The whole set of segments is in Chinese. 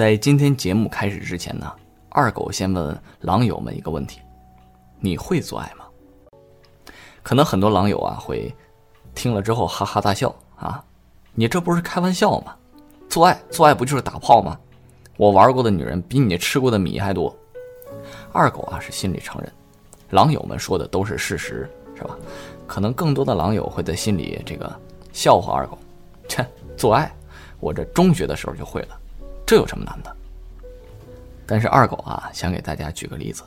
在今天节目开始之前呢，二狗先问狼友们一个问题：你会做爱吗？可能很多狼友啊会听了之后哈哈大笑啊，你这不是开玩笑吗？做爱做爱不就是打炮吗？我玩过的女人比你吃过的米还多。二狗啊是心里承认，狼友们说的都是事实，是吧？可能更多的狼友会在心里这个笑话二狗，切，做爱，我这中学的时候就会了，这有什么难的？但是二狗啊想给大家举个例子，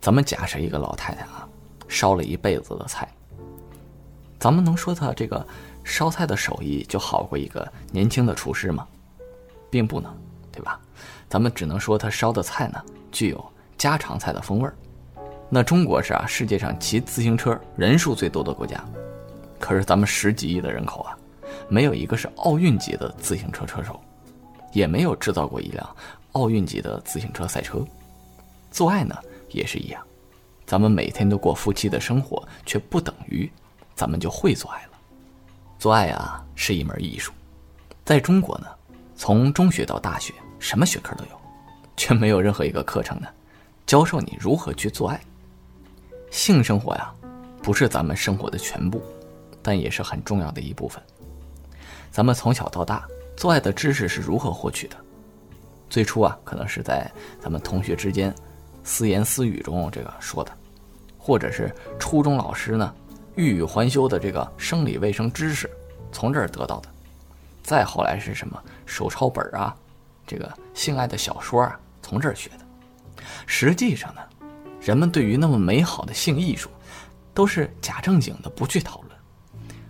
咱们假设一个老太太啊。烧了一辈子的菜，咱们能说她这个烧菜的手艺就好过一个年轻的厨师吗？并不能，对吧？咱们只能说他烧的菜呢具有家常菜的风味儿。那中国是啊世界上骑自行车人数最多的国家，可是咱们十几亿的人口啊，没有一个是奥运级的自行车车手，也没有制造过一辆奥运级的自行车赛车。做爱呢也是一样。咱们每天都过夫妻的生活，却不等于咱们就会做爱了。做爱啊，是一门艺术。在中国呢，从中学到大学，什么学科都有，却没有任何一个课程呢，教授你如何去做爱。性生活呀，不是咱们生活的全部，但也是很重要的一部分。咱们从小到大，做爱的知识是如何获取的？最初啊，可能是在咱们同学之间。私言私语中这个说的，或者是初中老师呢欲语还休的这个生理卫生知识，从这儿得到的。再后来是什么手抄本啊，这个性爱的小说啊，从这儿学的。实际上呢，人们对于那么美好的性艺术，都是假正经的不去讨论。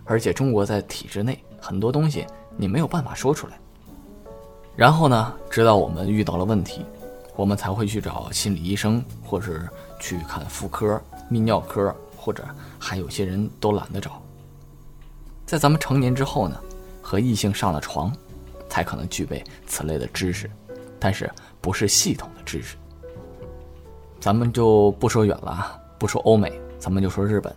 而且中国在体制内很多东西你没有办法说出来。然后呢，直到我们遇到了问题。我们才会去找心理医生，或是去看妇科、泌尿科，或者还有些人都懒得找。在咱们成年之后呢，和异性上了床，才可能具备此类的知识，但是不是系统的知识。咱们就不说远了啊，不说欧美，咱们就说日本，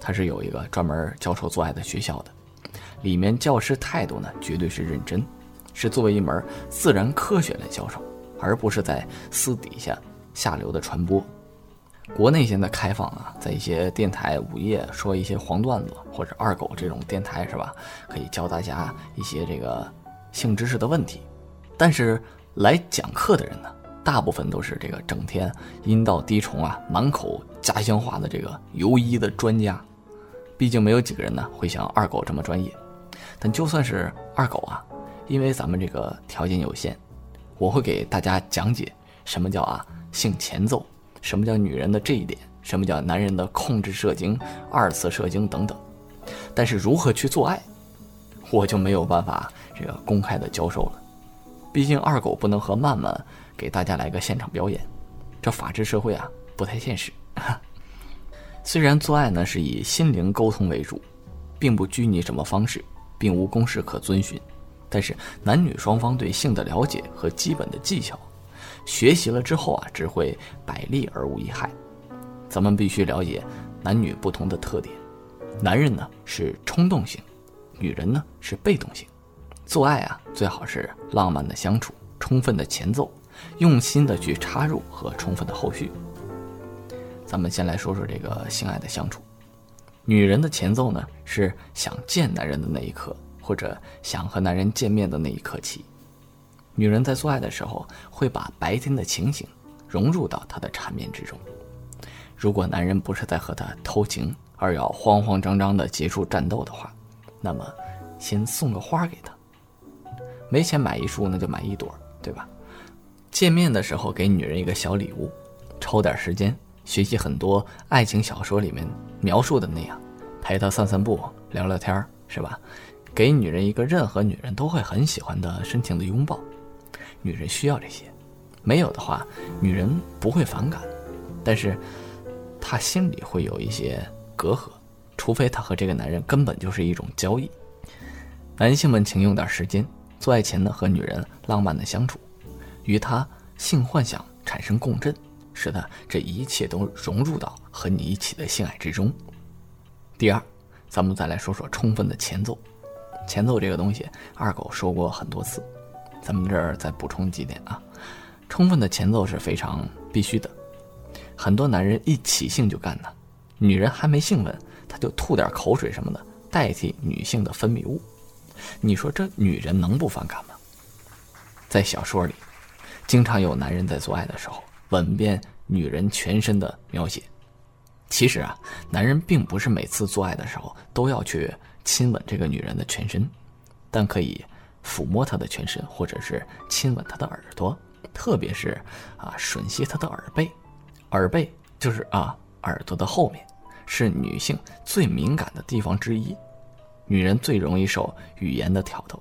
它是有一个专门教授做爱的学校的，里面教师态度呢绝对是认真，是作为一门自然科学来教授。而不是在私底下下流的传播。国内现在开放啊，在一些电台午夜说一些黄段子，或者二狗这种电台是吧？可以教大家一些这个性知识的问题。但是来讲课的人呢，大部分都是这个整天阴道滴虫啊，满口家乡话的这个游医的专家。毕竟没有几个人呢会像二狗这么专业。但就算是二狗啊，因为咱们这个条件有限。我会给大家讲解什么叫啊性前奏，什么叫女人的这一点，什么叫男人的控制射精、二次射精等等。但是如何去做爱，我就没有办法这个公开的教授了。毕竟二狗不能和曼曼给大家来个现场表演，这法治社会啊不太现实。虽然做爱呢是以心灵沟通为主，并不拘泥什么方式，并无公式可遵循。但是男女双方对性的了解和基本的技巧，学习了之后啊，只会百利而无一害。咱们必须了解男女不同的特点。男人呢是冲动型，女人呢是被动型。做爱啊，最好是浪漫的相处，充分的前奏，用心的去插入和充分的后续。咱们先来说说这个性爱的相处。女人的前奏呢是想见男人的那一刻。或者想和男人见面的那一刻起，女人在做爱的时候会把白天的情形融入到他的缠绵之中。如果男人不是在和她偷情，而要慌慌张张的结束战斗的话，那么先送个花给她。没钱买一束，那就买一朵，对吧？见面的时候给女人一个小礼物，抽点时间学习很多爱情小说里面描述的那样，陪她散散步、聊聊天是吧？给女人一个任何女人都会很喜欢的深情的拥抱，女人需要这些，没有的话，女人不会反感，但是她心里会有一些隔阂，除非她和这个男人根本就是一种交易。男性们请用点时间，做爱前呢和女人浪漫的相处，与她性幻想产生共振，使得这一切都融入到和你一起的性爱之中。第二，咱们再来说说充分的前奏。前奏这个东西，二狗说过很多次，咱们这儿再补充几点啊。充分的前奏是非常必须的，很多男人一起性就干呢，女人还没兴奋，他就吐点口水什么的，代替女性的分泌物。你说这女人能不反感吗？在小说里，经常有男人在做爱的时候吻遍女人全身的描写。其实啊，男人并不是每次做爱的时候都要去亲吻这个女人的全身，但可以抚摸她的全身，或者是亲吻她的耳朵。特别是啊，吮吸她的耳背，耳背就是啊耳朵的后面，是女性最敏感的地方之一，女人最容易受语言的挑逗，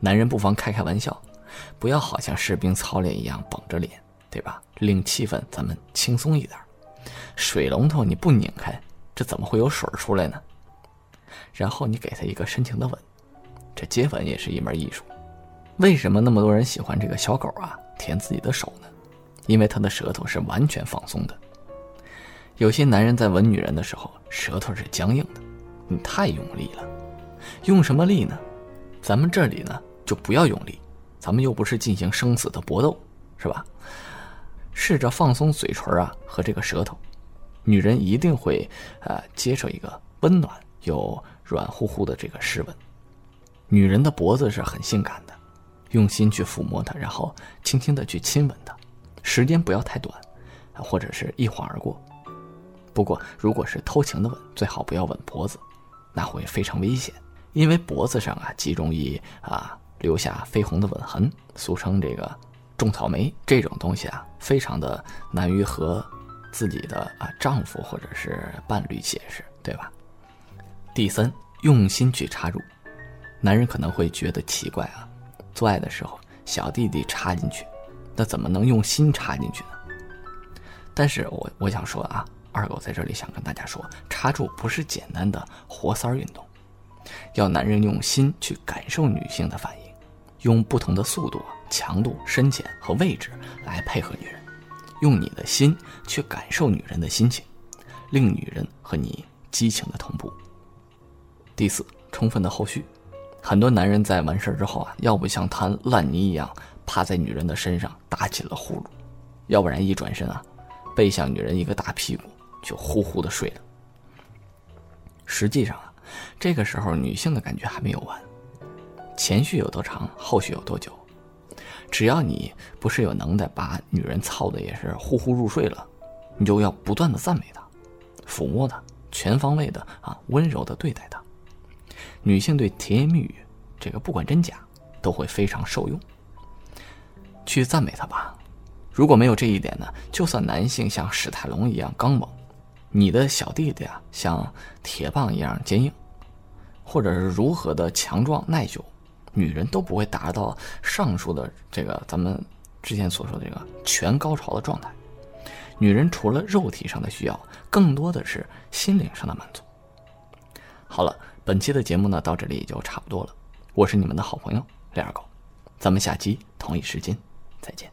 男人不妨开开玩笑，不要好像士兵操练一样绷着脸，对吧？令气氛咱们轻松一点。水龙头你不拧开，这怎么会有水出来呢？然后你给他一个深情的吻，这接吻也是一门艺术。为什么那么多人喜欢这个小狗啊？舔自己的手呢，因为他的舌头是完全放松的。有些男人在吻女人的时候，舌头是僵硬的，你太用力了。用什么力呢？咱们这里呢就不要用力，咱们又不是进行生死的搏斗，是吧？试着放松嘴唇啊和这个舌头，女人一定会呃接受一个温暖又软乎乎的这个湿吻。女人的脖子是很性感的。用心去抚摸它，然后轻轻的去亲吻它，时间不要太短，或者是一晃而过。不过，如果是偷情的吻，最好不要吻脖子，那会非常危险，因为脖子上啊极容易啊留下绯红的吻痕，俗称这个种草莓。这种东西啊，非常的难于和自己的啊丈夫或者是伴侣解释，对吧？第三，用心去插入，男人可能会觉得奇怪啊。做爱的时候，小弟弟插进去，那怎么能用心插进去呢？但是我我想说啊，二狗在这里想跟大家说，插入不是简单的活塞运动，要男人用心去感受女性的反应，用不同的速度、强度、深浅和位置来配合女人，用你的心去感受女人的心情，令女人和你激情的同步。第四，充分的后续。很多男人在完事儿之后啊，要不像摊烂泥一样趴在女人的身上打起了呼噜，要不然一转身啊，背向女人一个大屁股就呼呼的睡了。实际上啊，这个时候女性的感觉还没有完，前序有多长，后续有多久，只要你不是有能耐把女人操的也是呼呼入睡了，你就要不断的赞美她，抚摸她，全方位的啊温柔的对待她。女性对甜言蜜语，这个不管真假，都会非常受用。去赞美他吧。如果没有这一点呢，就算男性像史泰龙一样刚猛，你的小弟弟啊像铁棒一样坚硬，或者是如何的强壮耐久，女人都不会达到上述的这个咱们之前所说的这个全高潮的状态。女人除了肉体上的需要，更多的是心灵上的满足。好了。本期的节目呢，到这里也就差不多了。我是你们的好朋友李二狗，咱们下期同一时间再见。